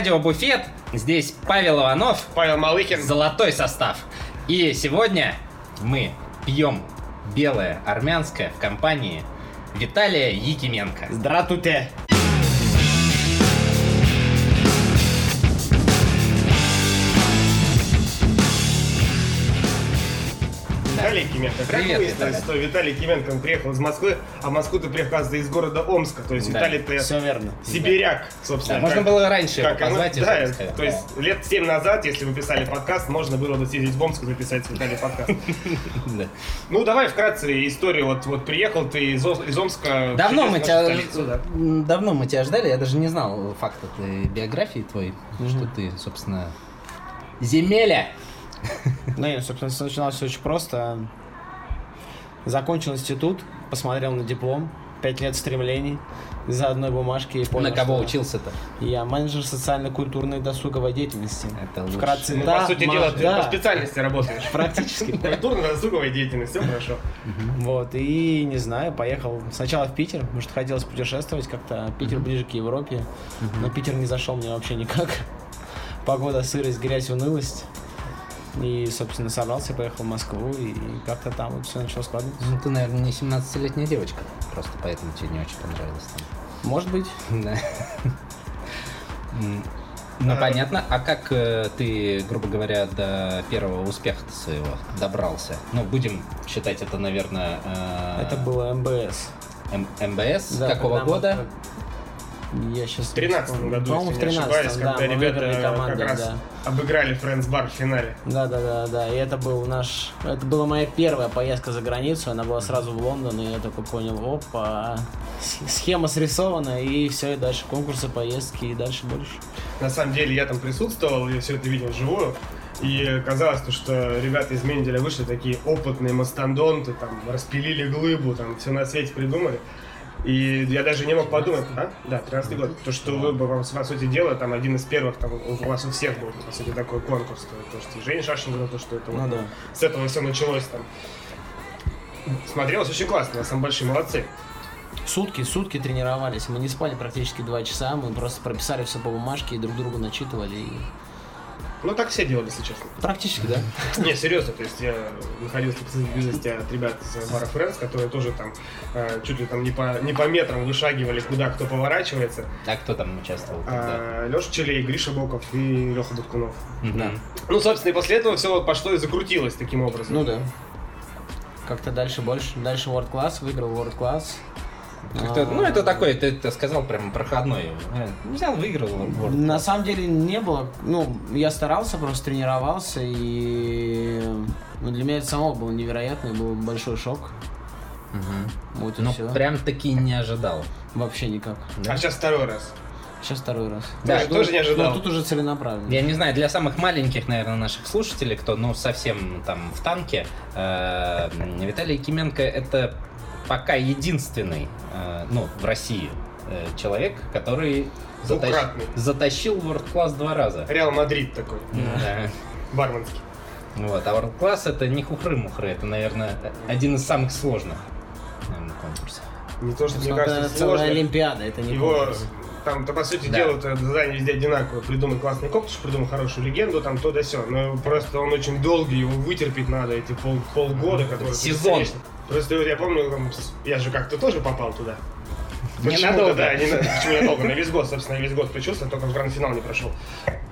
«Радио Буфет». Здесь Павел Иванов, Павел Малыхин. золотой состав. И сегодня мы пьем белое армянское в компании Виталия Якименко. Здравствуйте. Кименко. Привет, Виталий. что Виталий Кименко приехал из Москвы, а в Москву ты приехал, из города Омска. То есть Да, Виталий ты Все верно. сибиряк, Да, собственно. можно как- было раньше как оно- позвать и да, сказать. то есть лет 7 назад, если вы писали подкаст, можно было бы съездить в Омск и записать с Виталий подкаст. Да. Ну, давай вкратце историю. Вот, вот приехал ты из, из Омска. Давно мы тебя, столицу, да. давно мы тебя ждали, я даже не знал факта твоей биографии твоей, что ты, собственно, земеля. Ну, и, собственно, начиналось все очень просто. Закончил институт, посмотрел на диплом, пять лет стремлений за одной бумажки и понял, На кого что учился-то? Я менеджер социально-культурной досуговой деятельности. Это лучше. Вкратце, Ну, да, по сути дела, ты да, по специальности работаешь. Практически. Культурно-досуговая деятельность, все хорошо. Вот, и не знаю, поехал сначала в Питер, потому что хотелось путешествовать как-то. Питер ближе к Европе, но Питер не зашел мне вообще никак. Погода, сырость, грязь, унылость. И, собственно, собрался, поехал в Москву, и как-то там вот все начало складываться. Ну, ты, наверное, не 17-летняя девочка, просто поэтому тебе не очень понравилось там. Может быть. Да. Ну, А- понятно. А как э, ты, грубо говоря, до первого успеха своего добрался? Ну, будем считать это, наверное... э, Это было МБС. М- МБС. Да, Какого мы- года? Я сейчас В 13 году, По-моему, в если не 13 ошибаюсь, да, когда ребята командой, как раз да. обыграли Френдс Бар в финале. Да, да, да, да. И это был наш. Это была моя первая поездка за границу. Она была сразу в Лондон, и я такой понял, опа, схема срисована, и все, и дальше конкурсы, поездки, и дальше больше. На самом деле я там присутствовал, я все это видел вживую. И казалось, то, что ребята из Менделя вышли такие опытные мастодонты, там, распилили глыбу, там, все на свете придумали. И я даже не мог подумать, а? Да, 13 год. То, что вы, по сути дела, там, один из первых, там, у вас у всех был, по сути, такой конкурс. То, то, что Женя Шашин говорил, то, что это Ну вот да. с этого все началось там. Смотрелось очень классно, на самом большие молодцы. Сутки, сутки тренировались. Мы не спали практически два часа. Мы просто прописали все по бумажке и друг другу начитывали. И... Ну, так все делали, если честно. Практически, да. Не, серьезно, то есть я находился в близости от ребят из бара Фрэнс, которые тоже там э, чуть ли там не по, не по метрам вышагивали, куда кто поворачивается. А кто там участвовал? А, Леша Челей, Гриша Боков и Леха Буткунов. Да. Ну, собственно, и после этого все пошло и закрутилось таким образом. Ну да. Как-то дальше больше. Дальше World Class, выиграл World Class. Как-то- ну, это такой, ты, ты сказал, прям проходной. Э, Взял, выиграл. World На самом деле не было. Ну, я старался, просто тренировался, и ну, для меня это самого было невероятно, был большой шок. Мгм. Вот и Ну, все. прям таки не ожидал. Вообще никак. А сейчас второй раз. Сейчас второй раз. Да, тоже, тоже не ожидал. Ну, тут уже целенаправленно. Я не знаю, для самых маленьких, наверное, наших слушателей, кто, ну, совсем там в танке, э, Виталий Якименко это пока единственный, э, ну, в России э, человек, который затащ- Двукратный. затащил World Class два раза. Реал Мадрид такой, Да. барменский. Вот, а World Class это не хухры-мухры, это, наверное, один из самых сложных наверное, конкурсов. Не то, что, мне это кажется, целая сложно. Олимпиада, это не Его конкурс. там, то по сути Да. дела, это задание везде одинаковое. Придумай классный коктейль, придумай хорошую легенду, там то да сё. Но просто он очень долгий, его вытерпеть надо, эти пол, полгода, которые... Сезон. Просто вот я помню, я же как-то тоже попал туда. Почему-то, Ненадолго. Да, не почему ненадолго, на весь год, собственно, я весь год включился, только в гранд-финал не прошел.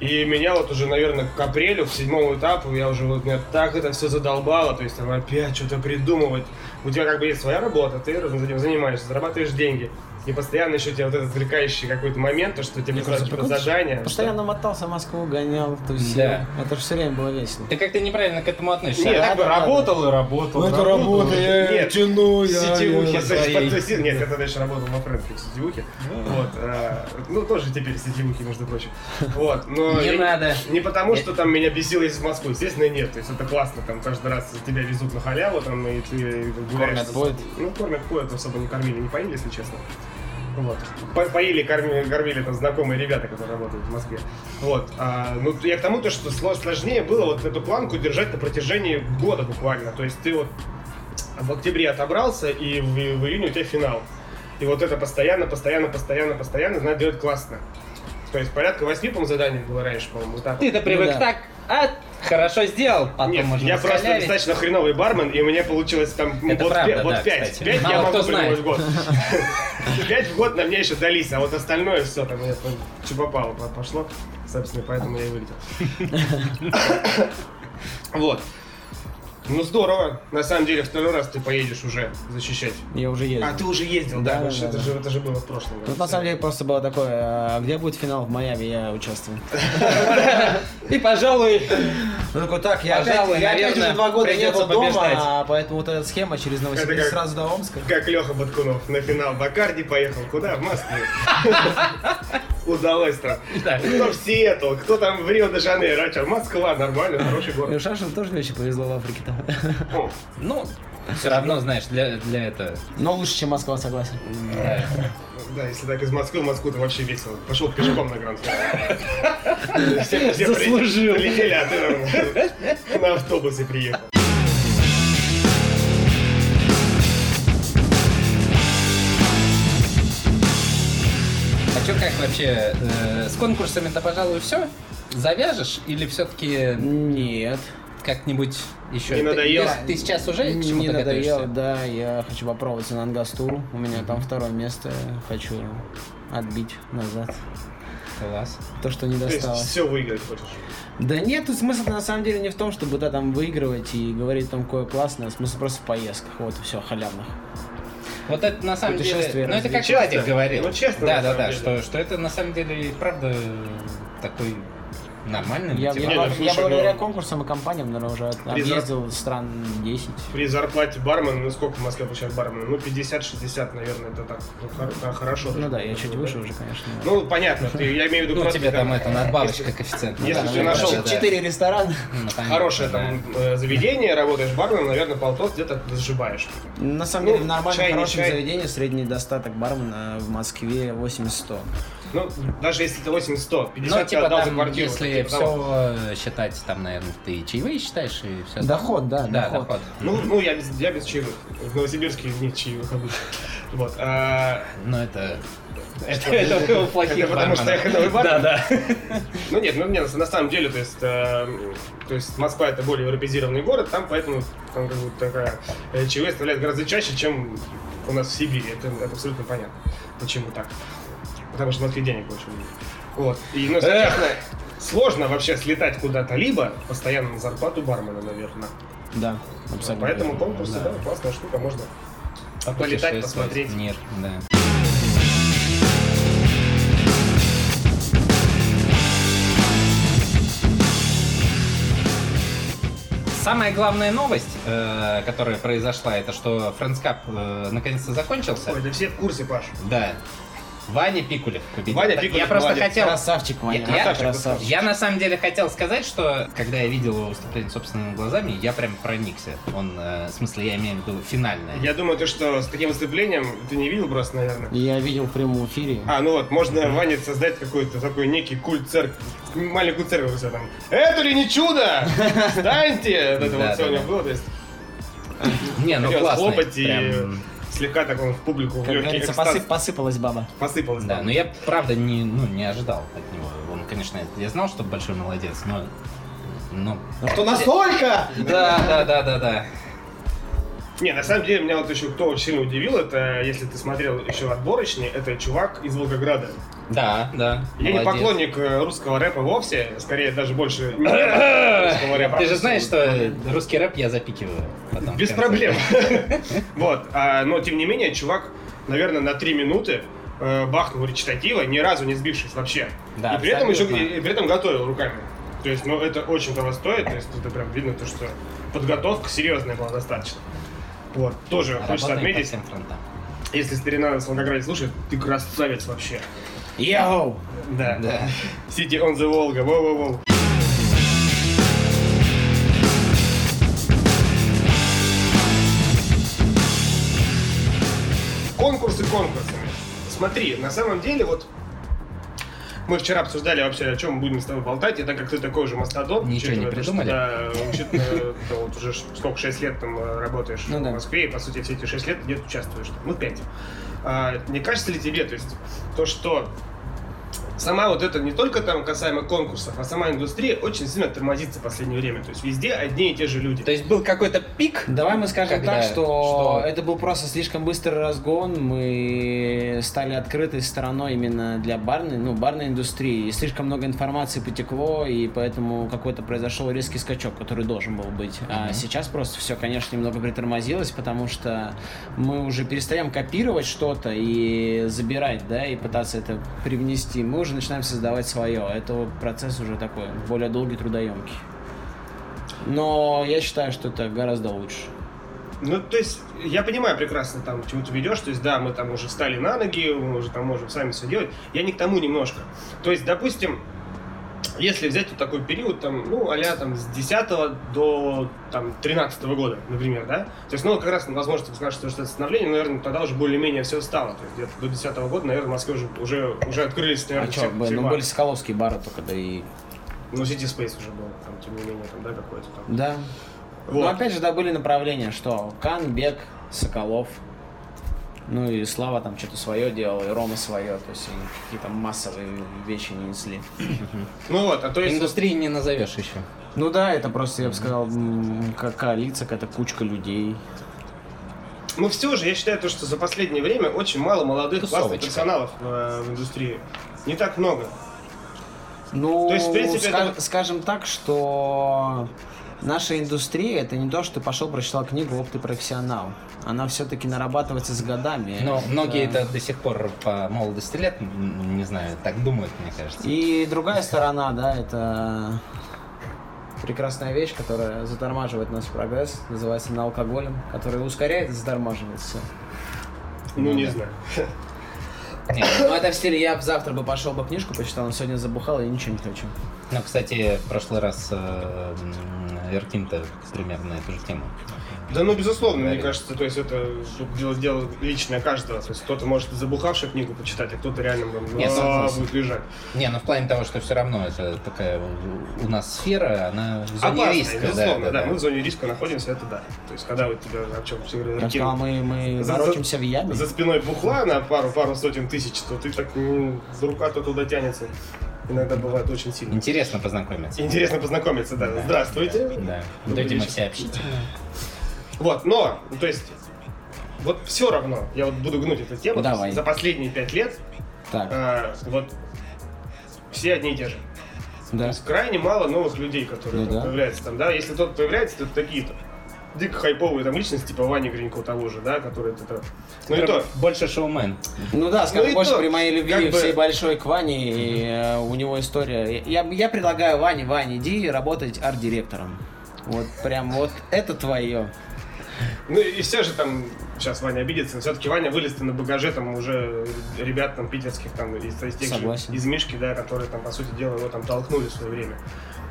И меня вот уже, наверное, к апрелю, к седьмому этапу, я уже вот, меня так это все задолбало, то есть там опять что-то придумывать. У тебя как бы есть своя работа, ты этим занимаешься, зарабатываешь деньги. И постоянно еще у тебя вот этот отвлекающий какой-то момент, то, что тебе Мне присылают кажется, задание. Постоянно мотался в Москву, гонял, тусил. Да. Это же все время было весело. Ты как-то неправильно к этому относишься. Нет, А как бы да, да, работал и работал. Ну, это работа, я Нет, тяну, я- сетевухи, потусил. Нет, это дальше работал во Фрэнке в сетевухе. Вот. а, Ну, тоже теперь сетевухи, между прочим. Вот. Но Не надо. Не потому, что там меня бесило из Москвы, естественно, нет. То есть это классно, там каждый раз тебя везут на халяву, там, и ты гуляешь. Кормят, поют. Ну, кормят, поют, особо не кормили, не поили, если честно. Вот. По- Поили, кормили, кормили там знакомые ребята, которые работают в Москве. Вот. А, ну, я к тому, то, что сло- сложнее было вот эту планку держать на протяжении года буквально. То есть ты вот в октябре отобрался, и в, в июне у тебя финал. И вот это постоянно, постоянно, постоянно, постоянно надо делать классно. То есть порядка восьми, по-моему, заданий было раньше, по-моему, вот так. Ты-то привык да. так, а, хорошо сделал, потом Нет, можно я просто достаточно хреновый бармен, и у меня получилось там Это вот, правда, пя- вот да, пять. кстати. Пять Мало я могу знает. придумать в год. Пять в год на мне еще дались, а вот остальное все там мне что попало по- пошло. Собственно, поэтому я и вылетел. Вот. Ну здорово. На самом деле, второй раз ты поедешь уже защищать. Я уже ездил. А, ты уже ездил, да? Да, значит, да, это, да. Же, это же было в прошлом году. Тут на самом деле просто было такое, а, где будет финал в Майами, я участвую. И, пожалуй, Ну такой, так, я Пожалуй, я опять уже два года не был дома, а поэтому вот эта схема через Новосибирск сразу до Омска. Как Леха Баткунов на финал Бакарди поехал. Куда? В Москву. Удалось там. Да. Кто в Сиэтл, кто там в Рио-де-Жанейро. А что, Москва, нормально, хороший И город. Шашин тоже не очень повезло в Африке там. Ну, все равно, знаешь, для, для этого... Но лучше, чем Москва, согласен. да. Да, если так из Москвы в Москву, то вообще весело. Пошел пешком на Гранд. Все, все Заслужил. Прилетели, а ты на автобусе приехал. Что, как вообще, э, с конкурсами-то, пожалуй, все? Завяжешь или все-таки Нет. как-нибудь еще? Не надоело? Ты, ты сейчас уже к чему-то Не надоело, готовишься? да, я хочу попробовать на Ангастуру. У меня там второе место, хочу отбить назад. Класс. То, что не То есть досталось. все выиграть хочешь. Да нет, тут смысл на самом деле не в том, чтобы да, там выигрывать и говорить там кое классное, смысл просто в поездках, вот и все, халявных. Вот это на самом деле, ну это как. Владик говорил. Ну, честно, Да, да, да, что, что это на самом деле и правда такой нормальный Я, мотиватор. Не, я, ну, я благодаря ну- конкурсам и компаниям, наверное, уже объездил стран 10. При зарплате бармена, ну сколько в Москве получает бармен? Ну 50-60, наверное, это так, ну, хор- да, хорошо. Ну да, я чуть выше уже, конечно. Ну, понятно, ты, я имею в виду Ну, просто тебе там это надбавочка коэффициент. Если ты нашел да, да. Четыре ресторана. Ну, хорошее там э, заведение, работаешь барменом, наверное, полтос где-то зашибаешь. На самом Ну, деле, в нормальном, хорошем заведении средний достаток бармена в Москве 80-100. Ну, даже если ты 80-100, 50 Ну, типа отдал за там, квартиру. если типа того. все считать, там, наверное, ты чаевые считаешь и все. Доход, да, да, доход. доход. Ну, ну я, без, я без чаевых. В Новосибирске нет чаевых обычно. Вот. а, Ну, это... Это, это у плохих Это потому что я ходовый бармен? Да, да. Ну нет, ну нет, на самом деле, то есть, э, то есть Москва это более европезированный город, там поэтому там как бы такая э, ЧВ составляет гораздо чаще, чем у нас в Сибири. Это, это абсолютно понятно. Почему так? Потому что в Москве денег очень много. Вот. И, ну, соответственно, сложно вообще слетать куда-то, либо постоянно на зарплату бармена, наверное. Да, абсолютно. Поэтому верно. конкурсы, да, классная штука, можно полетать, Путешествовать посмотреть. Мир, да. Самая главная новость, э, которая произошла, это что Friends Cup э, наконец-то закончился. Ой, да все в курсе, Паш. Да. Ваня Пикулев победил. Ваня Так, Пикулев я просто молодец. хотел... Красавчик, Ваня. Я- Красавчик, красавчик. Я на самом деле хотел сказать, что когда я видел его выступление собственными глазами, я прям проникся. Он, э, в смысле, я имею в виду финальное. Я думаю, ты что, с таким выступлением ты не видел просто, наверное? Я видел в прямом эфире. А, ну вот, можно Ване создать какой-то такой некий культ церкви, маленькую церковь у себя там. Это ли не чудо? Встаньте! Вот Это вот да. было, то есть Не, ну хлопать и прям. Слегка так он в публику Как говорится, посып- посыпалась баба. посыпалось. Да, там. но я правда не, ну, не ожидал от него. Он, конечно, я знал, что большой молодец, но. Ну. Что настолько? Да, да, да, да, да. Не, на самом деле, меня вот еще кто очень сильно удивил, это, если ты смотрел еще отборочный, это чувак из Волгограда. Да, да. Я не молодец. поклонник э, русского рэпа вовсе, скорее даже больше рэпа. Ты же знаешь, что русский рэп я запикиваю. потом Без проблем. Вот, а, но тем не менее, чувак, наверное, на три минуты э, бахнул речитатива, ни разу не сбившись вообще. Да, и при этом еще и при этом готовил руками. То есть, ну, это очень того стоит, то есть это прям видно то, что подготовка серьезная была достаточно. Вот, тоже хочется Работаем по отметить, всем фронтам. если старина с Волгограде слушает, ты красавец вообще. Йоу! Да. Да. City on the Volga, воу-воу-воу. Конкурсы конкурсами. Смотри, на самом деле, вот мы вчера обсуждали вообще, о чем мы будем с тобой болтать, и так как ты такой же мастодон, Ничего не придумали? Что, да, учитывая, вот уже сколько, 6 лет там э, работаешь Ну в да. Москве, и по сути все эти 6 лет где-то участвуешь. Ну, 5. не кажется ли тебе, то есть, то, что сама вот это не только там касаемо конкурсов, а сама индустрия очень сильно тормозится в последнее время. То есть везде одни и те же люди. То есть был какой-то пик. Давай мы скажем Когда- так, что, что- это был просто слишком быстрый разгон. Мы стали открытой стороной именно для барной, ну, барной индустрии. И слишком много информации потекло, и поэтому какой-то произошел резкий скачок, который должен был быть. А Мгм. сейчас просто все, конечно, немного притормозилось, потому что мы уже перестаем копировать что-то и забирать, да, и пытаться это привнести. Мы уже начинаем создавать свое. Это процесс уже такой более долгий, трудоемкий. Но я считаю, что это гораздо лучше. Ну, то есть, я понимаю прекрасно, там, к чему ты ведешь. То есть, да, мы там уже встали на ноги, мы уже там можем сами все делать. Я не к тому немножко. То есть, допустим, если взять вот такой период, там, ну, а там, с 10 до, там, 13 года, например, да? То есть, ну, как раз, возможно, ты скажешь, что это становление, наверное, тогда уже более-менее все стало. То есть, где-то до 10 года, наверное, в Москве уже, уже, уже открылись, А наверное, что, все, все ну бары. были Соколовские бары только, да и... Ну, City Space уже был, там, тем не менее, там, да, какой-то там. Да. Вот. Но опять же, да, были направления, что Кан, Бег, Соколов, ну и Слава там что-то свое делал, и Рома свое, то есть они какие-то массовые вещи не несли. Ну вот, а то есть... Индустрии не назовешь еще. Ну да, это просто, я бы сказал, как коалиция, какая-то кучка людей. Ну все же, я считаю, то, что за последнее время очень мало молодых классных Тусовочка. профессионалов э, в индустрии. Не так много. Ну, То есть, в принципе, ска- это- скажем так, что наша индустрия это не то, что ты пошел, прочитал книгу, оп, ты профессионал. Она все-таки нарабатывается с годами. Но многие это до сих пор по молодости лет, не знаю, так думают, мне кажется. И другая сторона, да, это прекрасная вещь, которая затормаживает наш прогресс, называется на алкоголем, который ускоряет и затормаживает все. Ну, Ну не да. знаю. Нет, Ну, это в стиле, я завтра бы пошел бы книжку почитал, но сегодня забухал, и ничего не хочу. Ну, кстати, в прошлый раз э, м, Эркин-то примерно на эту же тему. Да, ну, безусловно, мне Говорит. кажется, то есть это дело, дело личное каждого. То есть кто-то может забухавшую книгу почитать, а кто-то реально прям, Нет, «А, согласен. будет лежать. Не, ну в плане того, что все равно это такая у- нас сфера, она в зоне Опасная, риска. безусловно, да, Мы в зоне риска находимся, это да. То есть когда вот тебя, о чем все говорят, сказал, мы, мы За- в яме. за спиной бухла на пару, пару сотен тысяч, то ты так, ну, рука-то туда тянется. Иногда бывает очень сильно. Интересно познакомиться. Интересно познакомиться, да. Здравствуйте. Да. Вот эти мы все общительные. Вот, но, то есть, вот все равно, я вот буду гнуть эту тему, то Давай. за последние пять лет Так, а, вот все одни и те же. То да. есть крайне мало новых людей, которые Ну там да. появляются там, да, если кто-то появляется, то такие-то дико хайповые там личности, типа Вани Гринько того же, да, который это... Ну и то, Больше шоумен. Ну да, скажем Ну больше то, при моей любви как бы- всей большой к Ване, и э, у него история. Я, я предлагаю Ване, Ване, иди работать арт-директором. Вот прям вот это твое. ну и все же там, сейчас Ваня обидится, но все-таки Ваня вылез на багаже там уже ребят там питерских там из, из тех же, из Мишки, да, которые там, по сути дела, его там толкнули в свое время.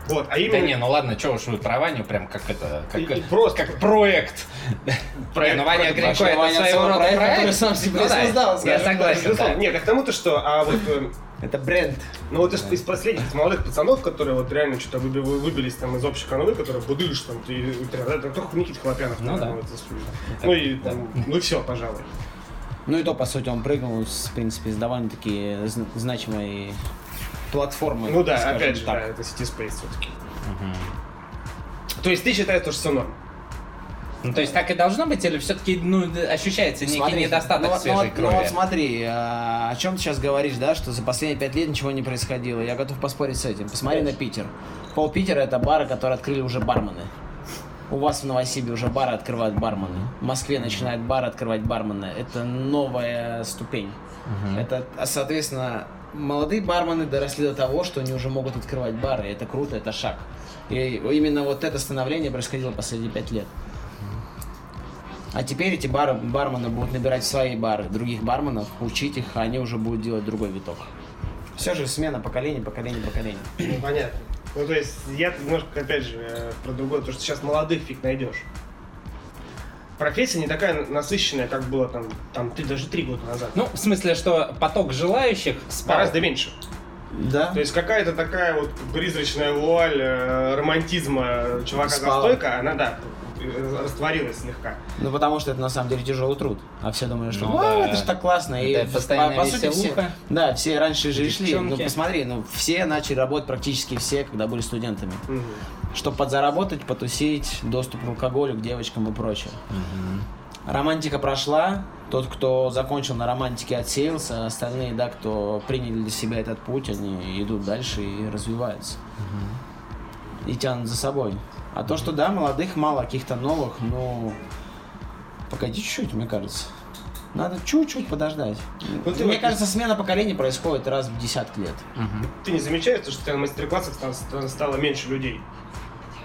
Вот, а Да именно... не, ну ладно, что уж вы про Ваню, прям как это, как, И- и просто- как проект. Проект, Не, ну Ваня проект. Гринько это своего рода проект, который сам себе Ну да, создал, Я согласен, да. Нет, к тому-то, что, а вот, э, Это бренд. ну вот из, из последних из молодых пацанов, которые вот реально что-то выби- вы- выбились там из общей канвы, которые будыш там, и, и, да, это только Никита Хлопянов, Ну да. вот. Ну и, Да. там, ну все, пожалуй. Ну и то, по сути, он прыгнул, с, в принципе, с довольно-таки зн- значимой платформы. Ну да, опять же, так. да, это City Space все-таки. Мгм. То есть ты считаешь, что все норм? Ну, то есть так и должно быть, или все-таки ну, ощущается некий Смотри, недостаток ну, ну свежей ну крови? вот смотри, а, о чем ты сейчас говоришь, да, что за последние пять лет ничего не происходило. Я готов поспорить с этим. Посмотри на Питер. Пол Питера это бары, которые открыли уже бармены. У вас в Новосибе уже бары открывают бармены. В Москве начинают бары открывать бармены. Это новая ступень. Мгм. Это, соответственно, молодые бармены доросли до того, что они уже могут открывать бары. Это круто, это шаг. И именно вот это становление происходило последние пять лет. А теперь эти бары, бармены будут набирать свои бары других барменов, учить их, а они уже будут делать другой виток. Все же смена поколений, поколение. Ну, понятно. Ну, то есть, я немножко, опять же, э, про другое, то, что сейчас молодых фиг найдешь. Профессия не такая насыщенная, как было там, там три, даже три года назад. Ну, в смысле, что поток желающих спал. Гораздо меньше. Да? То есть какая-то такая вот призрачная вуаль э, романтизма чувака за Спала. стойкой, она, да, растворилась слегка. Ну, потому что это на самом деле тяжелый труд. А все думали, что Ну, «О, да. это же так классно. И Это постоянная сути, все, да, все раньше же и шли. Ну, посмотри, ну, все начали работать практически все, когда были студентами. Мгм. Чтобы подзаработать, потусить, доступ к алкоголю, к девочкам и прочее. Романтика прошла, тот, кто закончил на романтике, отсеялся, а остальные, да, кто приняли для себя этот путь, они идут дальше и развиваются. И тянут за собой. А то, что, да, молодых мало, каких-то новых, ну, погоди чуть-чуть, мне кажется. Надо чуть-чуть подождать. Ну, ты мне вот- кажется, смена поколений происходит раз в десятки лет. Ты не замечаешь, что у тебя на мастер-классах стало меньше людей?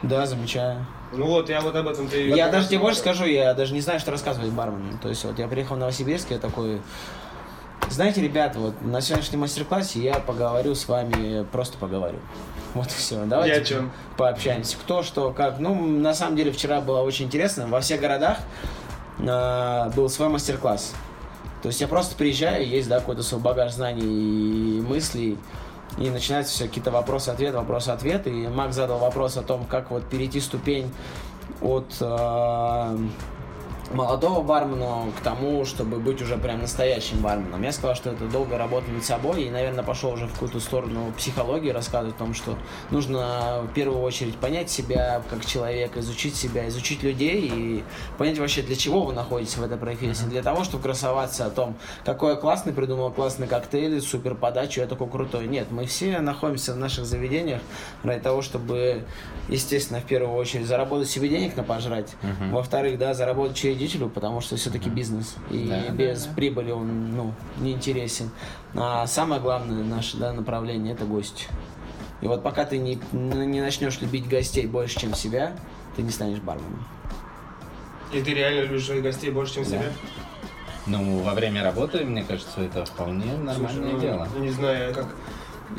Да, замечаю. Ну вот, я вот об этом ты... Я даже тебе больше скажу, я даже не знаю, что рассказывать барменам. То есть вот я приехал в Новосибирск, я такой... Знаете, ребят, вот на сегодняшнем мастер-классе я поговорю с вами, просто поговорю. Вот и все. Давайте Я чем? пообщаемся. Кто, что, как. Ну, на самом деле, вчера было очень интересно. Во всех городах э, был свой мастер-класс. То есть я просто приезжаю, есть, да, какой-то свой багаж знаний и мыслей, и начинаются все какие-то вопросы-ответы, вопросы-ответы. И Мак задал вопрос о том, как вот перейти ступень от э, молодого бармена к тому, чтобы быть уже прям настоящим барменом. Я сказал, что это долгая работа над собой, и, наверное, пошел уже в какую-то сторону психологии, рассказывать о том, что нужно в первую очередь понять себя как человека, изучить себя, изучить людей и понять вообще, для чего вы находитесь в этой профессии. Для того, чтобы красоваться о том, какой я классный, придумал классный коктейль, супер подачу, я такой крутой. Нет, мы все находимся в наших заведениях ради того, чтобы, естественно, в первую очередь заработать себе денег на пожрать, во-вторых, да, заработать учредителю, потому что все-таки бизнес, и Да, без прибыли он, ну, не интересен. А самое главное наше, да, направление – это гости. И вот пока ты не, не начнешь любить гостей больше, чем себя, ты не станешь барменом. И ты реально любишь своих гостей больше, чем Да. себя? Ну, во время работы, мне кажется, это вполне нормальное Слушай, ну, дело. Не знаю, как...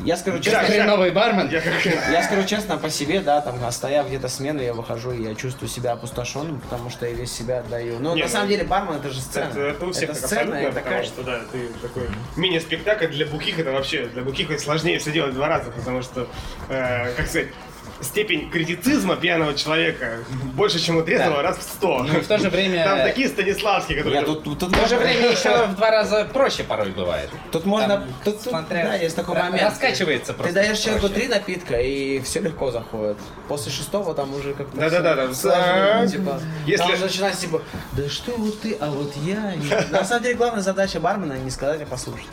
Я скажу честно, я- Хреновый бармен. Я как... я скажу честно по себе, да, там, оставив где-то смену, я выхожу, и я чувствую себя опустошенным, потому что я весь себя отдаю. Но Не, на ну, самом деле бармен это же сцена. Это, это у всех это сцена, это потому кайф. что, да, ты такой мини-спектакль для бухих, это вообще, для бухих это сложнее все делать два раза, потому что, э, как сказать, степень критицизма пьяного человека больше, чем у трезвого, Да. раз в сто. Ну, и в то же время- Там такие Станиславские, которые... Я тут, тут, тут В то же время еще в два раза проще порой бывает. Тут можно, Там, тут, тут, смотря- да, есть такой ра- момент. раскачивается Ты просто даешь человеку три напитка, и все легко заходит. После шестого там уже как-то Да-да-да, там, сложнее, а, типа, если- там уже начинается типа, да что вот ты, а вот я. На самом деле главная задача бармена не сказать, а послушать.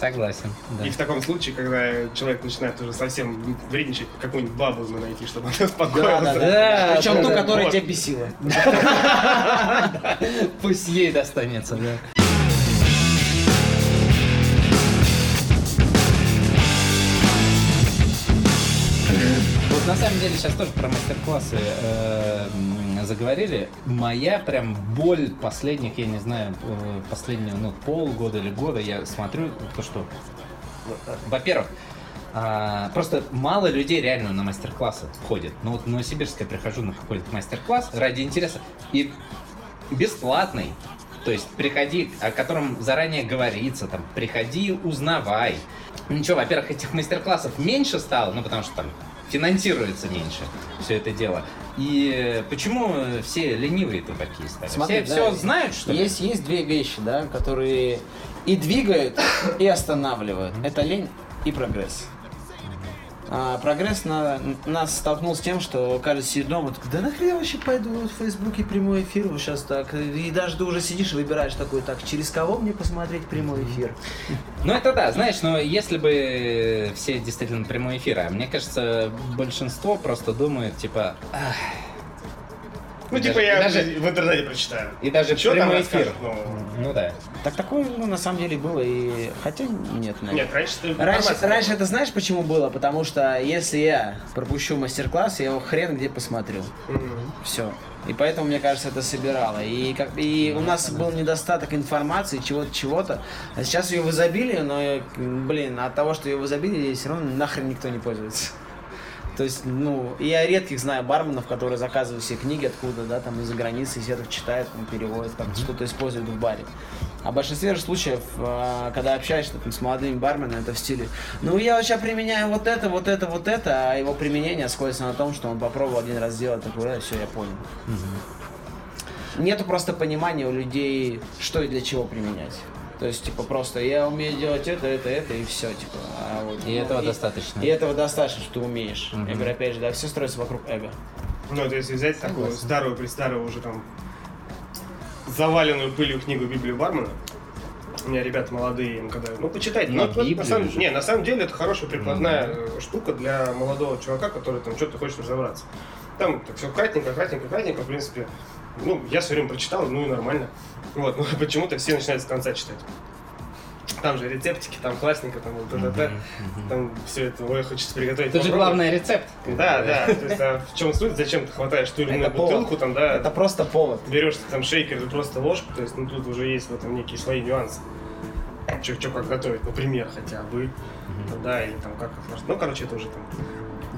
Согласен. да. И в таком случае, когда человек начинает уже совсем вредничать, какую-нибудь бабу ему найти, чтобы она успокоилась. Да, да, Да, Причем да, ту, да. которая Вот. тебя бесила. Пусть ей достанется, да. Вот на самом деле сейчас тоже про мастер-классы э, заговорили. Моя прям боль последних, я не знаю, э, последнего, ну, полгода или года я смотрю, то что, во-первых, а, просто мало людей реально на мастер-классы ходят. Ну вот в Новосибирск я прихожу на какой-то мастер-класс ради интереса. И бесплатный. То есть приходи, о котором заранее говорится, там, приходи, узнавай. Ничего, во-первых, этих мастер-классов меньше стало, ну потому что там финансируется меньше все это дело. И э, почему все ленивые-то такие стали? Смотри, все да, все знают, что ли? Есть, есть две вещи, да, которые и двигают, и останавливают. Это лень и прогресс. А, прогресс на, нас столкнул с тем, что кажется сидит дома, такой, да нахрен я вообще пойду вот в Фейсбуке прямой эфир вот сейчас так. И даже ты уже сидишь и выбираешь такой, так, через кого мне посмотреть прямой эфир? Ну это да, знаешь, но если бы все действительно прямой эфир, а мне кажется, большинство просто думают, типа, «Ах». Ну, И типа, даже- я даже- в интернете прочитаю. и даже там прямой эфир. нового? Ну да. Так такое, ну, на самом деле было и... Хотя нет, наверное. Нет, раньше ты Раньше, раньше это знаешь почему было? Потому что если я пропущу мастер-класс, я его хрен где посмотрю. Мгм. Все. И поэтому, мне кажется, это собирало. И, как, и у нас был недостаток информации, чего-то, чего-то. А сейчас ее в изобилии, но, блин, от того, что ее в изобилии, все равно нахрен никто не пользуется. То есть, ну, я редких знаю барменов, которые заказывают все книги откуда, да, там из-за границы, все это читают, ну, переводят, как что-то используют в баре. А в большинстве же случаев, а, когда общаешься там, с молодыми барменами, это в стиле, ну, я сейчас применяю вот это, вот это, вот это, а его применение сходится на том, что он попробовал один раз сделать такое, все, я понял. Нету просто понимания у людей, что и для чего применять. То есть, типа, просто я умею делать это, это, это, и все, типа. А вот, И ну, этого достаточно. И этого достаточно, что ты умеешь. Мгм. Я говорю, опять же, да, все строится вокруг эго. Ну, то есть взять такую Согласен. старую, престарую уже там заваленную пылью книгу Библию Бармана. У меня ребята молодые, им когда... Ну, почитайте. Ну, Ну, на, самом, не, на самом деле это хорошая прикладная э, штука для молодого чувака, который там что-то хочет разобраться. Там так все кратенько, кратенько, кратенько, в принципе. Ну, я все время прочитал, ну и нормально. Вот, но почему-то все начинают с конца читать. Там же рецептики, там классненько, там вот это, мгм. там все это, ой, хочется приготовить. Тут же главный рецепт. Да, да. То есть, а в чем суть? Зачем ты хватаешь ту или иную Это бутылку, там, да, Это просто повод. берешь там шейкер или просто ложку, то есть, ну, тут уже есть в этом некие свои нюансы. Че, как готовить, например, хотя бы, да, или там как. Ну, короче, это уже там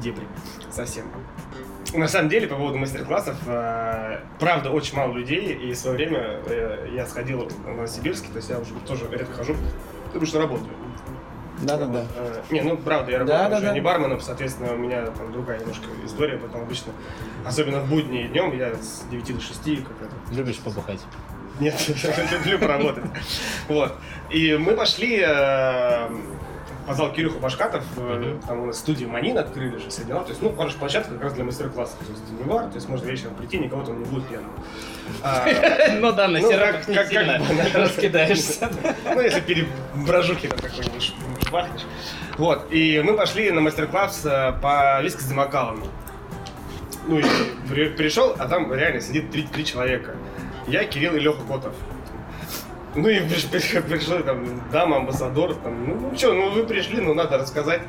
дебри совсем. На самом деле, по поводу мастер-классов, э, правда, очень мало людей, и в свое время э, я сходил в Новосибирске, то есть я уже тоже редко хожу, потому что работаю. Да-да-да. Э, Не, ну правда, я Да, работаю да, уже да. не барменом, соответственно, у меня там другая немножко история, потом обычно, особенно в будни днем, я с 9 до 6 как это. Любишь побухать. Нет, люблю поработать. Вот. И мы пошли позвал Кирюху Башкатов, э, там у нас студию Манин открыли же все дела. То есть, ну, хорошая площадка как раз для мастер-классов. То есть, не бар, то есть можно вечером прийти, никого там не будет пьяным. А, Ну да, на Ну, как- не сильно раскидаешься. Ну, если перед брожухи там какой-нибудь бахнешь. Вот, и мы пошли на мастер-класс э, по виски с замокалами. Ну, и при- пришел, а там реально сидит три человека. Я, Кирилл и Леха Котов. Ну и приш- приш- пришло там дама, амбассадор, там, ну, ну что, ну вы пришли, ну надо рассказать.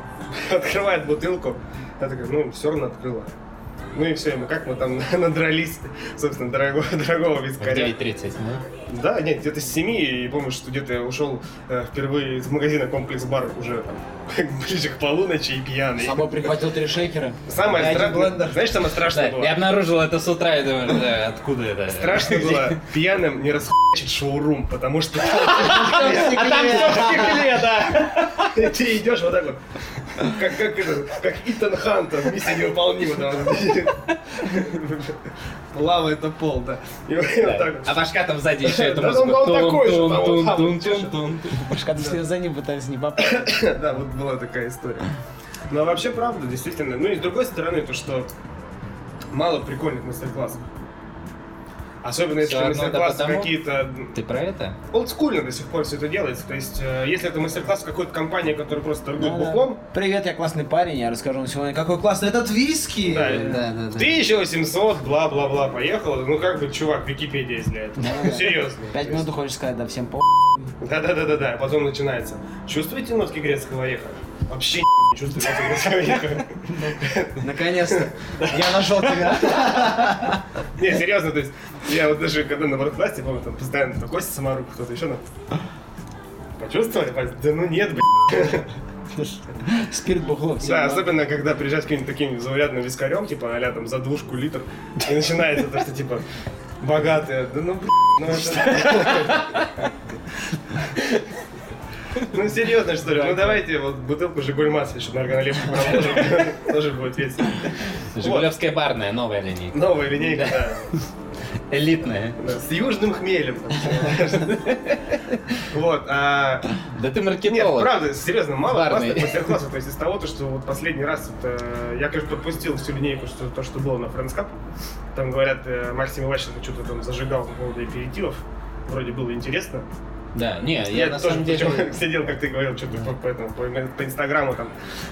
Открывает бутылку. Я такая, ну все равно открыла. Ну и все, мы как мы там надрались, собственно, дорогого, дорогого вискаря. 9.30, ну. Да, нет, где-то с 7, и помню, что где-то я ушел э, впервые из магазина комплекс бар уже там, ближе к полуночи и пьяный. С собой прихватил три шейкера. Самое и страшное, знаешь, самое страшное Да, было? я обнаружил это с утра и думаю, да, откуда это? Страшно было пьяным не расхуячить шоурум, потому что А там все в стекле, да. ты идешь вот так вот, как, как, как Итан Хантер, миссия невыполнима. там. Лава это пол, да. А Башка там сзади еще эту Да, музыку. он такой же, Тун-тун-тун-тун-тун. Когда все за ним пытались не попасть. Да, вот была такая история. Ну, а вообще, правда, действительно. Ну, и с другой стороны, то, что мало прикольных мастер-классов. Особенно если да, мастер-классы какие-то Ты про это? олдскульно до сих пор все это делается. То есть, э, если это мастер-класс какой-то компании, которая просто торгует да. бухлом, Привет, я классный парень, я расскажу вам сегодня, какой классный этот виски. Да, Да, да, да. 1800, бла-бла-бла, поехал. Ну, как бы, чувак, Википедия для этого. Да. Ну, серьезно. Пять минут хочешь сказать, да, всем по... Да-да-да-да-да. Потом начинается. Чувствуете нотки грецкого ореха? Вообще не чувствую грецкого ореха. Наконец-то. Я нашел тебя. Не, серьезно, то есть, я вот даже когда на вордклассе, помню, там постоянно там Костя Самарук, кто-то еще, ну, почувствовали? Да ну нет, блядь. Спирт бухло. Да, особенно, когда приезжать с каким-нибудь таким заурядным вискарем, типа, а там за двушку литр, и начинается то, что, типа, богатые, да ну, блядь, ну это... Ну, серьезно, что ли? Ну, давайте вот бутылку Жигуль Масса еще на органолепку поработаем. Тоже будет весело. Жигулевская барная, новая линейка. Новая линейка, да. Элитная. С южным хмелем. Вот, а... Да ты Нет, маркетолог. правда, серьезно, мало классных мастер-классов. То есть из того, то, что вот последний раз, э, я, конечно, пропустил всю линейку, что то, что было на Friends Cup. Там, говорят, э, Максим Иващенко что-то там зажигал по поводу аперитивов. Вроде было интересно. Да, не, я на тоже самом деле... сидел, как ты говорил, что-то по, по, этому, по, по инстаграму там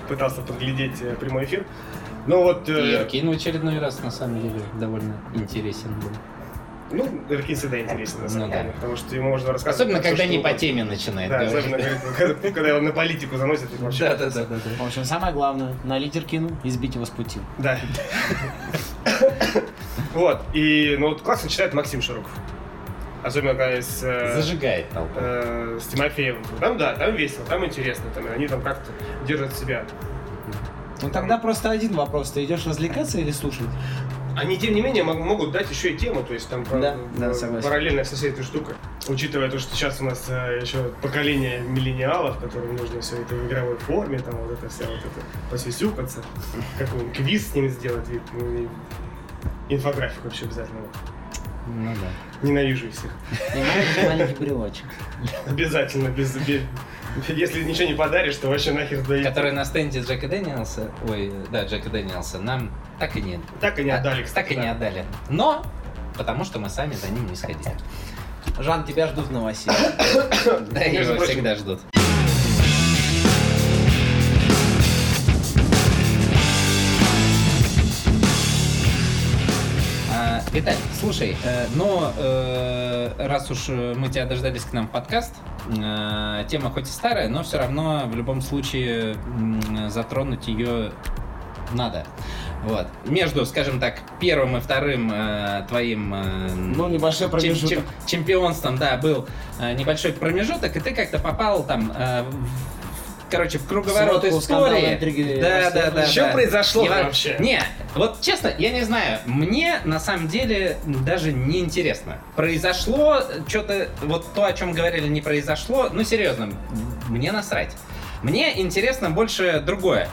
пытался подглядеть э, прямой эфир. Ну вот, И э, Иркин в очередной раз, на самом деле, довольно интересен был. ну, Эркин всегда интересен, на самом Ну да. деле, потому что ему можно рассказывать. Особенно, всё, когда не по теме начинает Да, говорить. особенно, когда, его на политику заносят, это вообще Да, да, да, да, да. В общем, самое главное, на литер кину и сбить его с пути. Да. Вот, и, ну, вот классно читает Максим Широков. Особенно, когда с, э, Зажигает толпу. э, с Тимофеевым. Там, да, там весело, там интересно, там, они там как-то держат себя. Ну тогда просто один вопрос. Ты идешь развлекаться или слушать? Они, тем не менее, мог- могут дать еще и тему, то есть там про- Да, да, э, параллельно со всей этой штукой. Учитывая то, что сейчас у нас э, еще поколение миллениалов, которым нужно все это в игровой форме, там вот это вся вот это посюсюкаться, какой-нибудь квиз с ними сделать, вид, ну, и инфографик вообще обязательно. Ну да. Ненавижу их всех. И маленький брелочек. Обязательно, без, без- если ничего не подаришь, то вообще нахер сдают. Который на стенде Джека Дэниелса, ой, да, Джека Дэниелса, нам так и не, Так и не отдали, а, кстати. так и не да. отдали. Но потому что мы сами за ним не сходили. Жан, тебя ждут в новостях. Да, его прочим. всегда ждут. Виталь, слушай, э, но э, раз уж э, мы тебя дождались к нам в подкаст, э, тема хоть и старая, но все равно в любом случае м, затронуть ее надо. Вот. Между, скажем так, первым и вторым э, твоим э, Ну, небольшой чем- промежуток. чем- чемпионством, да, был э, небольшой промежуток, и ты как-то попал там, э, в- короче, в круговорот Сводку истории. Да, да, да. Что да. произошло И во- вообще? Не, вот честно, я не знаю, мне на самом деле даже не интересно. Произошло что-то, вот то, о чем говорили, не произошло, ну серьезно, мне насрать. Мне интересно больше другое.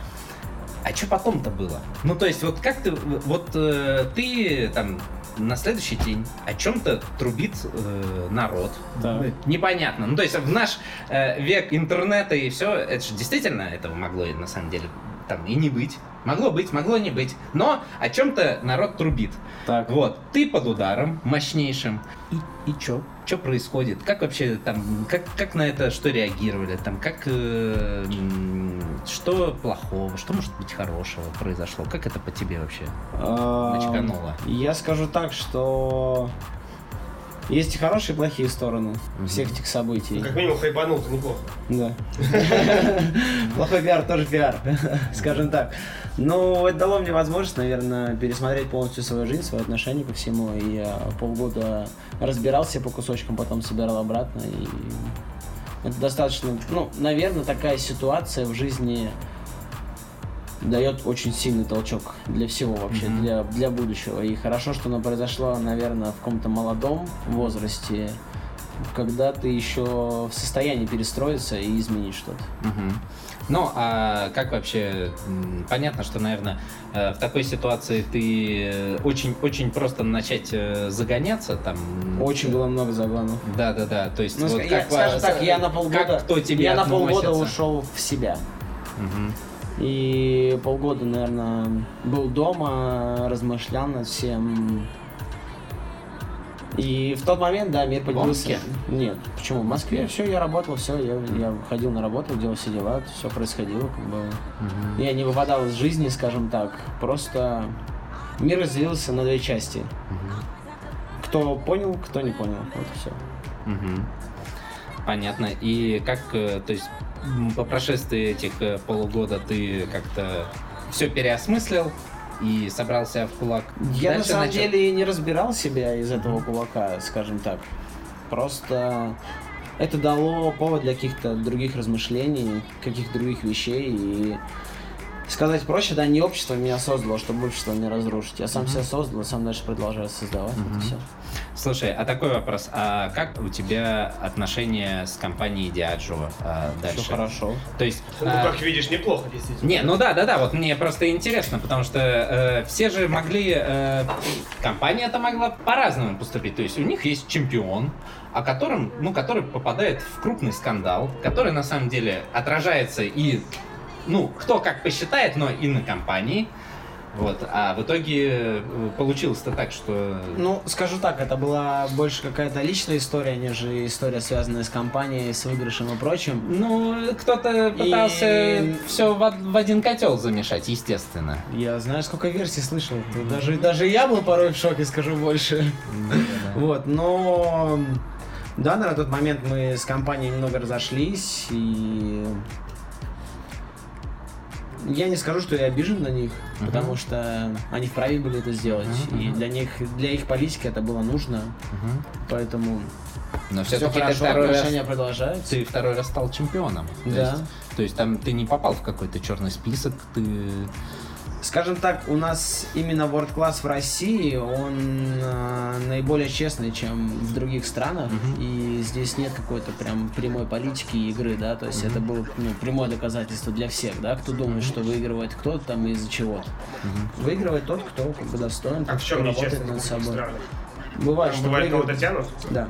А что потом-то было? Ну, то есть, вот как ты, вот э, ты там на следующий день о чем-то трубит э, народ. Да. Непонятно. Ну, то есть, в наш э, век интернета и все, это же действительно этого могло на самом деле там и не быть. Могло быть, могло не быть. Но о чем-то народ трубит. Так. Вот, ты под ударом мощнейшим. И, и чё? Чё происходит? Как вообще там, как, как на это, что реагировали? Там, как, э, что плохого, что может быть хорошего произошло? Как это по тебе вообще А, начкануло? Я скажу так, что есть и хорошие, и плохие стороны всех этих событий. Ну, как минимум хайпанул-то неплохо. Да. Плохой пиар тоже пиар, скажем так. Но это дало мне возможность, наверное, пересмотреть полностью свою жизнь, свои отношения ко всему. И я полгода разбирался по кусочкам, потом собирал обратно. И это достаточно, ну, наверное, такая ситуация в жизни дает очень сильный толчок для всего вообще, Мгм. для, для будущего. И хорошо, что оно произошло, наверное, в каком-то молодом возрасте, когда ты еще в состоянии перестроиться и изменить что-то. Мгм. Ну, а как вообще, понятно, что, наверное, э, в такой ситуации ты очень-очень просто начать э, загоняться там. Очень было много загонов. Да, да, да. То есть, Ну, вот ска- как я, скажем так, я на полгода, как кто тебе я на полгода ушел в себя. Мгм. И полгода, наверное, был дома, размышлял над всем. И в тот момент, да, мир поделился. Омске? Нет, почему? В Москве все, я работал, все, я, я ходил на работу, делал все дела, все происходило, как бы. Мгм. Я не выпадал из жизни, скажем так. Просто мир разделился на две части. Мгм. Кто понял, кто не понял. Вот и все. Мгм. Понятно. И как, э, то есть, по прошествии этих э, полугода ты как-то все переосмыслил и собрался в кулак? Я на Дальше самом начал- деле не разбирал себя из этого кулака, скажем так. Просто это дало повод для каких-то других размышлений, каких-то других вещей. И сказать проще, да, не общество меня создало, чтобы общество не разрушить. Я сам себя создал, и сам дальше продолжаю создавать. Мгм. Это все. Слушай, а такой вопрос. А как у тебя отношения с компанией Diageo а, дальше? Все хорошо. То есть... Ну, а, как видишь, неплохо, действительно. Не, ну да, да, да, вот мне просто интересно, потому что э, все же могли, э, компания-то могла по-разному поступить. То есть у них есть чемпион, о котором, ну, который попадает в крупный скандал, который на самом деле отражается и, ну, кто как посчитает, но и на компании. Вот, а в итоге э, получилось-то так, что... Ну, скажу так, это была больше какая-то личная история, нежели история, связанная с компанией, с выигрышем и прочим. Ну, кто-то пытался И- все в, в один котел замешать, естественно. Я знаю, сколько версий слышал. Даже, даже я был порой в шоке, скажу больше. Вот, но да, на тот момент мы с компанией немного разошлись и Я не скажу, что я обижен на них, Мгм. потому что они вправе были это сделать. Мгм, И для них, для их политики это было нужно. Мгм. Поэтому Но все все-таки хорошо, второй раз отношения продолжаются. ты второй раз стал чемпионом. То Да. есть, то есть там ты не попал в какой-то черный список, ты... Скажем так, у нас именно World Class в России, он э, наиболее честный, чем в других странах. Мгм. И здесь нет какой-то прям прямой политики игры, да. То есть это было ну, прямое доказательство для всех, да, кто думает, что выигрывает кто-то там из-за чего-то. Мгм. Выигрывает тот, кто как бы достоин, А в чем кто работает над собой. странах? Бывает, Там что бывает выигрывает- кого-то тянут? Да.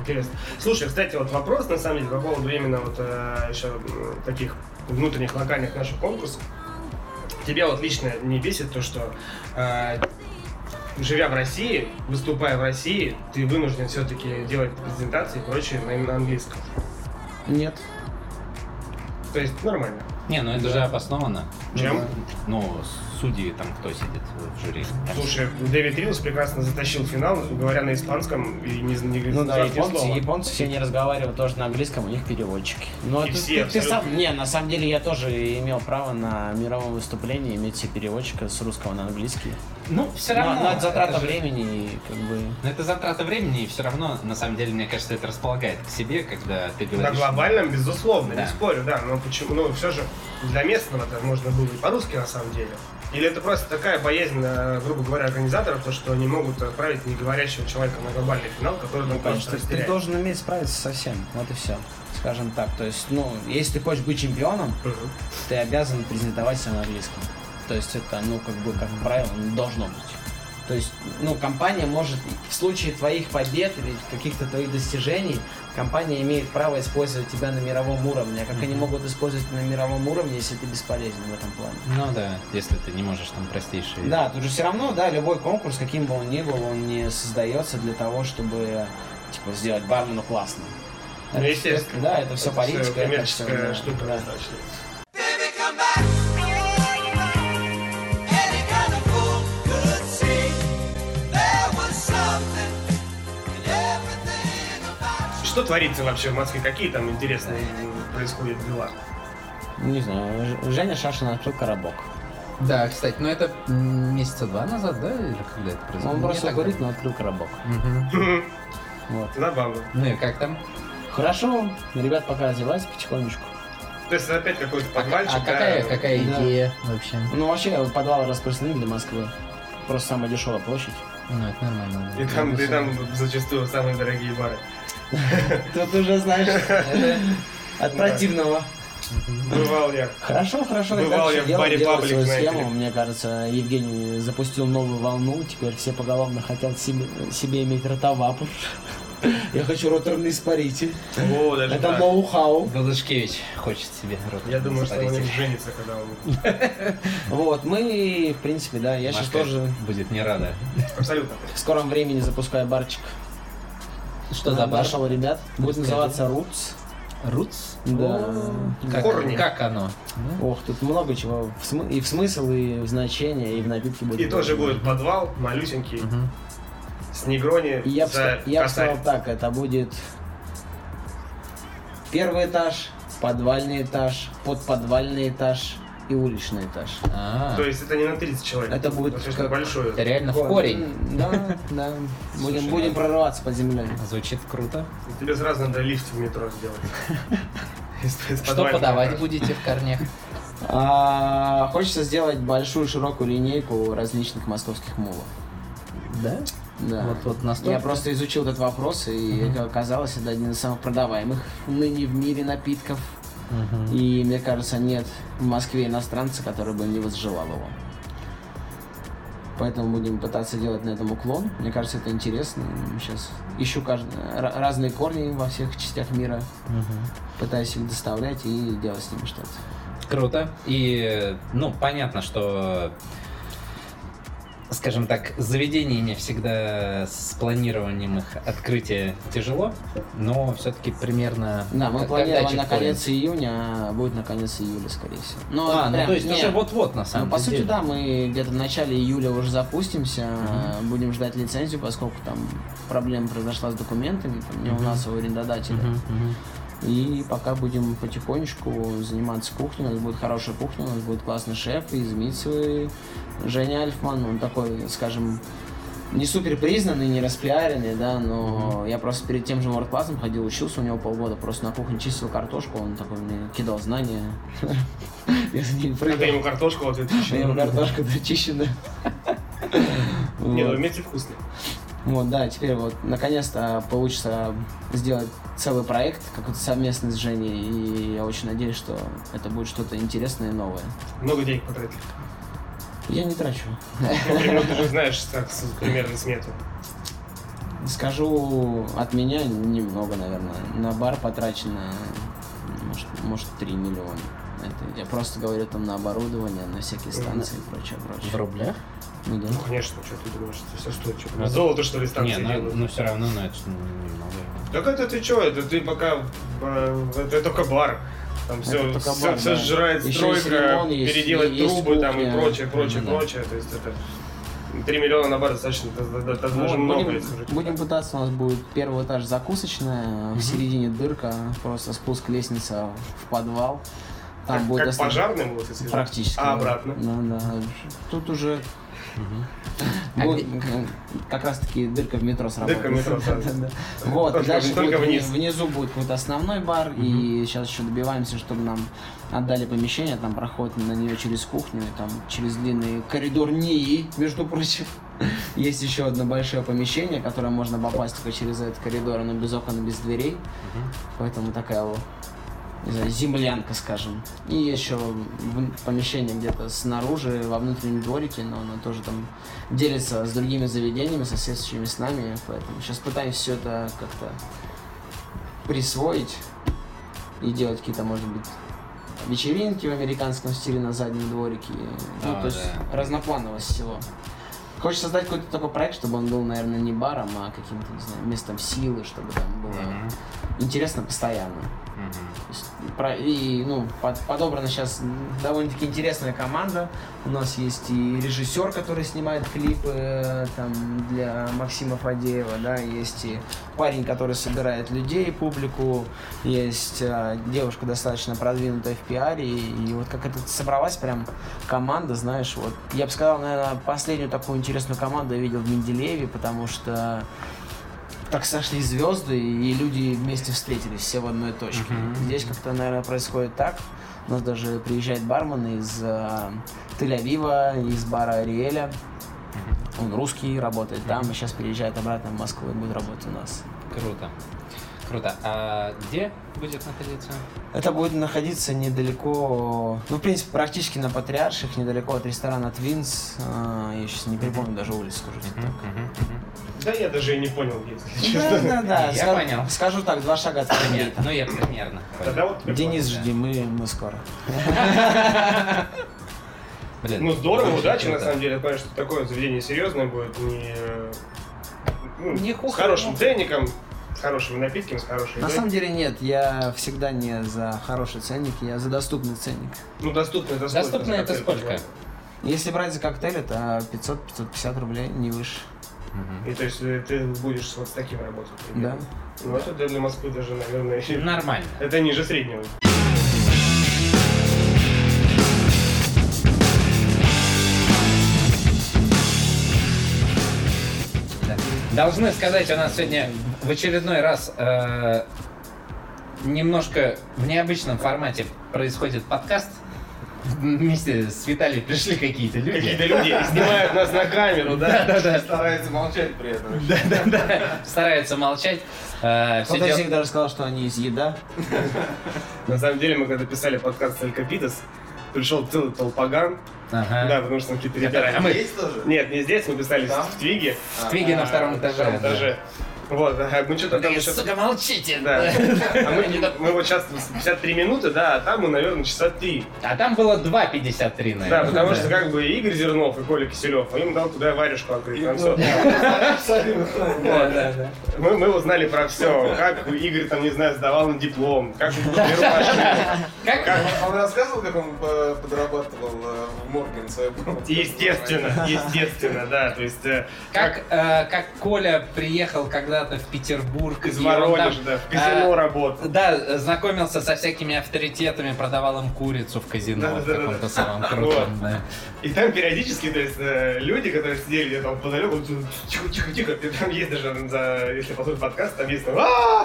Интересно. Слушай, кстати, вот вопрос, на самом деле, по поводу именно вот э, еще таких внутренних локальных наших конкурсов. Тебя вот лично не бесит то, что э, живя в России, выступая в России, ты вынужден все-таки делать презентации и прочее на, на английском. Нет. То есть нормально. Не, ну это Да. же обоснованно. Чем? Ну, судьи там кто сидит в жюри? Слушай, Дэвид Рилс прекрасно затащил финал, говоря на испанском и не, не Ну да, японцы, слова. японцы все не разговаривают тоже на английском, у них переводчики. Но И ты, все ты- ты сам, не, на самом деле я тоже имел право на мировом выступлении иметь себе переводчика с русского на английский. Ну, все Но- равно. но это затрата это же- времени и как бы. Но это затрата времени, и все равно, на самом деле, мне кажется, это располагает к себе, когда ты На говоришь... глобальном, безусловно, Да. не спорю, да, но почему, ну, все же для местного это можно было и по-русски на самом деле. Или это просто такая боязнь, э, грубо говоря, организаторов, то, что они могут отправить неговорящего человека на глобальный финал, который Ну, конечно, ты, ты должен уметь справиться со всем. Вот и все. Скажем так. То есть, ну, если ты хочешь быть чемпионом, Мгм. ты обязан презентовать себя на английском. То есть это, ну, как бы, как правило, должно быть. То есть, ну, компания может, в случае твоих побед или каких-то твоих достижений, компания имеет право использовать тебя на мировом уровне. А как они могут использовать на мировом уровне, если ты бесполезен в этом плане? Ну да, если ты не можешь там простейшие... Да, тут же все равно, да, любой конкурс, каким бы он ни был, он не создается для того, чтобы, типа, сделать бармену классно. Ну, Это- естественно. Да, это все Это политика. всё это всё, да, штука да. достаточно. Что творится вообще в Москве? Какие там интересные происходят дела? Не знаю, Женя Шашин открыл коробок. Да, кстати, ну это месяца два назад, да, или когда это произошло? Он бросил курить, давно. но открыл коробок. Вот. Забавно. Ну и как там? Хорошо, ребят пока развиваются потихонечку. То есть это опять какой-то А, подвальчик, а какая, да? какая Да. идея вообще? Ну, вообще, подвалы распространены для Москвы. Просто самая дешевая площадь. Ну, это нормально. да. И там, и там зачастую самые дорогие бары. Тут уже, знаешь, от противного. Бывал я. Хорошо, хорошо. Бывал я в баре «Паблик», схему. Мне кажется, Евгений запустил новую волну. Теперь все поголовно хотят себе, себе иметь ротовапор. Я хочу роторный испаритель. О, даже Это так. ноу-хау. Голышкевич хочет себе рот. Я думаю, что он женится, когда он... Вот, мы, в принципе, да, я сейчас Машка тоже будет не рада. Абсолютно. в скором времени запускаю барчик. Что за бар? Нашел ребят. Будет Расскажи. называться Roots. Рутс? Да. Как, Корни. как оно? Ох, тут много чего. В смы- И в смысл, и в значение, и в напитке будет. И тоже будет подвал, малюсенький, Мгм. С негрони И Я бы за я бы сказал так, это будет первый этаж, подвальный этаж, подподвальный этаж и уличный этаж. А, То есть это не на 30 человек. Это будет достаточно как- большое. это реально в корень. Да, да. Будем, Слушай, будем ну- прорываться под землей. Звучит круто. Тебе сразу надо лифт в метро сделать. Что подавать будете в корнях? А, хочется сделать большую широкую линейку различных московских мулов. Да? Да. Вот, вот настолько. Я просто изучил этот вопрос, и как оказалось, это один из самых продаваемых ныне в мире напитков. Мгм. И мне кажется, нет в Москве иностранца, который бы не возжелал его. Поэтому будем пытаться делать на этом уклон. Мне кажется, это интересно. Сейчас ищу кажд- ра- разные корни во всех частях мира, Мгм. пытаюсь их доставлять и делать с ними что-то. Круто. И, ну, понятно, что, скажем так, с заведениями всегда с планированием их открытия тяжело, но все-таки примерно... Да, мы планировали на конец июня, а будет на конец июля, скорее всего. Но А, ну прям- то есть не, уже вот-вот на самом Ну, по деле. сути, да, мы где-то в начале июля уже запустимся, будем ждать лицензию, поскольку там проблема произошла с документами, там, не у Мгм. нас, а у арендодателя. Мгм, мгм. И пока будем потихонечку заниматься кухней, у нас будет хорошая кухня, у нас будет классный шеф из Митсвы, Женя Альфман, он такой, скажем, не супер признанный, не распиаренный, да, но я просто перед тем же ворд-классом ходил, учился у него полгода, просто на кухне чистил картошку, он такой мне кидал знания. Я за ним Когда ему картошку вот эту Я ему картошка дочищена. Не, ну вместе вкусно. Вот, да, теперь вот наконец-то получится сделать целый проект, какой-то совместный с Женей, и я очень надеюсь, что это будет что-то интересное и новое. Много денег потратили. Я не трачу. Ну, ты же знаешь так, с- примерно смету. Скажу от меня немного, наверное. На бар потрачено, может, может 3 миллиона. Это я просто говорю там на оборудование, на всякие станции и прочее, В прочее. рублях? Ну да. Ну, конечно, что ты думаешь, это все стоит? Что, Ну, Золото, что ли, станции Не, ну, делают? ну все равно, ну это немного. Так это ты что, это ты пока, э, это только бар. Там все, Это только все, бар, все да. сжирает Еще стройка, есть переделать есть трубы там и кухня. прочее, прочее, Ну да. прочее. То есть это 3 миллиона на бар достаточно, это, это- это Вот, даже много. будем, будем пытаться, у нас будет первый этаж закусочная, в середине дырка, просто спуск лестница в подвал. Там Как, будет как достаточно- пожарный будет, если Практически. А да. обратно? Ну да. Тут уже А будет, м, как раз таки дырка в метро сработает. Дырка в метро. Да, да. Вот, Только- дальше только будет вниз. вни- внизу будет какой-то основной бар, и сейчас еще добиваемся, чтобы нам отдали помещение, там проход на нее через кухню, и там через длинный коридор НИИ, между прочим. Есть еще одно большое помещение, которое можно попасть только через этот коридор, оно без окон и без дверей. Поэтому такая вот, знаю, землянка, скажем. И еще помещение где-то снаружи, во внутреннем дворике, но оно тоже там делится с другими заведениями, соседствующими с нами. Поэтому сейчас пытаюсь все это как-то присвоить и делать какие-то, может быть, вечеринки в американском стиле на заднем дворике. Ну, А, то есть да. разноплановость всего. Хочется создать какой-то такой проект, чтобы он был, наверное, не баром, а каким-то, не знаю, местом силы, чтобы там было Мгм. интересно постоянно. Про- И, ну, под- подобрана сейчас довольно-таки интересная команда. У нас есть и режиссер, который снимает клипы э, там, для Максима Фадеева, да, есть и парень, который собирает людей, публику, есть э, девушка достаточно продвинутая в пиаре, и, и вот как это собралась прям команда, знаешь, вот. Я бы сказал, наверное, последнюю такую интересную команду я видел в Менделееве, потому что так сошли звезды, и люди вместе встретились, все в одной точке. Мгм. Здесь как-то, наверное, происходит так. У нас даже приезжает бармен из э, Тель-Авива, из бара Ариэля. Он русский, работает там, и сейчас переезжает обратно в Москву и будет работать у нас. Круто. Круто. А где будет находиться? Это будет находиться недалеко, ну, в принципе, практически на Патриарших, недалеко от ресторана Твинс. А, я сейчас не припомню даже улицу, скажу так. Да я даже и не понял, если Да, честно. да, да. Я ска- понял. Скажу так, два шага от Пример- Фаренгейта. Ну, я примерно. Тогда вот тебе Денис, Да. жди, мы, мы скоро. Блин, Ну здорово, удачи, на самом деле. Я понимаю, что такое заведение серьезное будет, не, э, ну, Не с хорошим ценником, хорошими напитками, с хорошей На едой. самом деле нет, я всегда не за хороший ценник, я за доступный ценник. Ну, доступно это сколько? Доступно это сколько? Если брать за коктейль, это 500-550 рублей, не выше. Мгм. И то есть э, ты будешь вот с таким работать? Да. примерно? Ну, это для Москвы даже, наверное, Нормально. это ниже среднего. Да. Должны сказать, у нас сегодня в очередной раз э, немножко в необычном формате происходит подкаст. Вместе с Виталием пришли какие-то люди. Какие-то люди снимают нас на камеру, да? Да-да-да. Старается молчать при этом. Да-да-да. Стараются молчать. Э, Кто-то из них даже сказал, что они из еда. На самом деле, мы когда писали подкаст «Эль Капитас», пришел целый толпаган, Ага. да, потому что какие-то Которые- ребята... а мы- Есть тоже? Нет, не здесь, мы писали Там? в Твиге. В Твиге на втором А, этаже. втором да. этаже. Вот, мы что-то там еще... сука, молчите! Да. А мы, мы вот сейчас 53 минуты, да, а там мы, наверное, часа 3. А там было 2.53, наверное. Да, потому что как бы Игорь Зернов и Коля Киселев, им дал туда варежку открыть. там да. Мы, мы узнали про все, как Игорь там, не знаю, сдавал на диплом, как он рассказывал, как он э, подрабатывал э, в Моргенце? Естественно, естественно, да, то есть... э, Как, как Коля приехал, когда куда-то в Петербург. Из там, Воронежа, да, в казино а, работал. Да, знакомился со всякими авторитетами, продавал им курицу в казино в Да-да-да-да. каком-то самом крутом. Да. И там периодически, то есть, э, люди, которые сидели где-то подалеку, тихо-тихо-тихо, ты там есть даже, за, если послушать подкаст, там есть, там,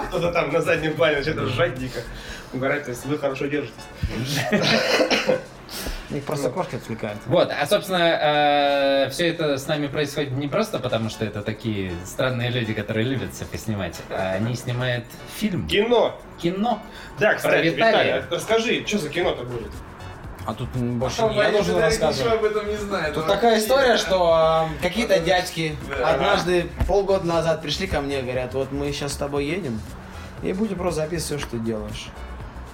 кто-то там на заднем плане начинает ржать дико. Угорать, то есть вы хорошо держитесь. Их просто кошки отвлекают. Вот, а собственно, все это с нами происходит не просто потому, что это такие странные люди, которые любят всякое снимать, а они снимают фильм, Кино! кино. Да, кстати, Виталия. Виталий, расскажи, что за кино-то будет? А тут больше Там не я должен рассказывать. об этом не знает. Тут такая история, что э, какие-то дядьки Да. однажды полгода назад пришли ко мне и говорят, вот мы сейчас с тобой едем и будем просто записывать все, что ты делаешь.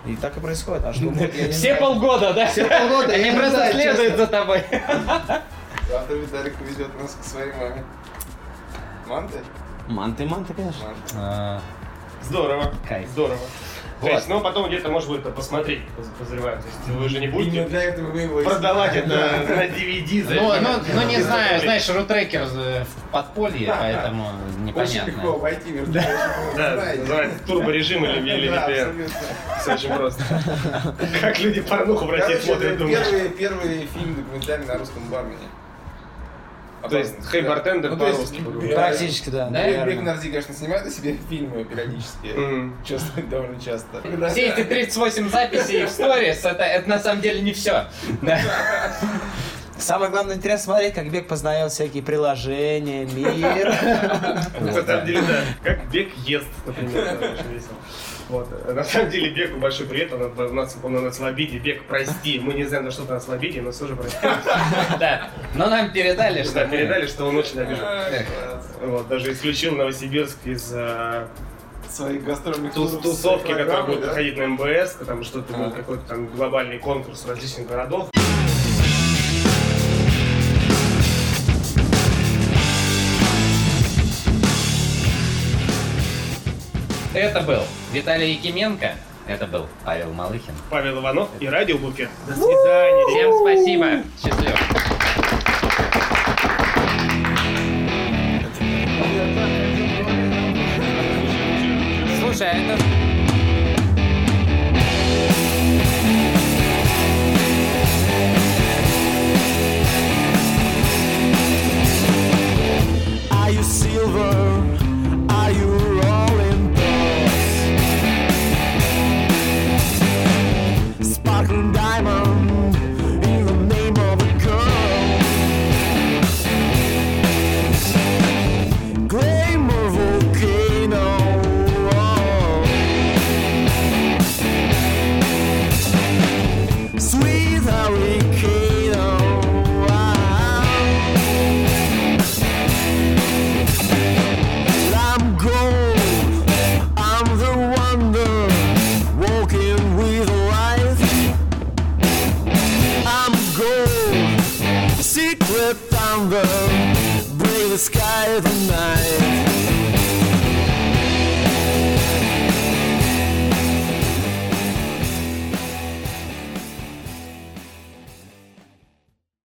И так и происходит. А что будет, я не Все знаю. полгода, да? Все полгода, Они просто следуют за тобой. Завтра Виталик повезет нас к своей маме. Манты? Манты, манты, конечно. Манты. А, Здорово. Кайф. Здорово. Вот. То есть, ну, потом где-то, может быть, посмотреть, подозреваю. То есть, вы же не Именно будете для этого мы его продавать это на DVD. за Ну, это. ну, ну, не 500 знаю, знаешь, рутрекер в подполье, поэтому Очень непонятно. легко обойти между. Да, называется турборежим или, VPN. Все очень просто. Как люди порнуху в России смотрят, это первый, первый фильм документальный на русском бармене. То есть, «Хей, бартендер» Ну, по-русски был. э, Практически, да. Да, Бек. Нарзи, конечно, снимает о себе фильмы периодически. Чувствует довольно часто. Все эти 38 записей в сторис, это, это на самом деле не все. Самое главное интересно смотреть, как Бег познает всякие приложения, мир. На самом деле, да. Как Бег ест, например. Это. Вот. На самом деле, Беку большой привет, он у нас, он нас в обиде. Бег, прости, мы не знаем, за что ты нас в обиде, но все же прости. Да. Но нам передали, что Да, передали, что он очень обижен. Вот, даже исключил Новосибирск из э, Своих гастрольных тус- тусовки, будет да? проходить на МБС, там что-то был А. какой-то там глобальный конкурс различных городов. Это был Виталий Якименко, это был Павел Малыхин. Павел Иванов и Радио Букет. До свидания. Всем спасибо, счастливо. Слушай, а это... Are you silver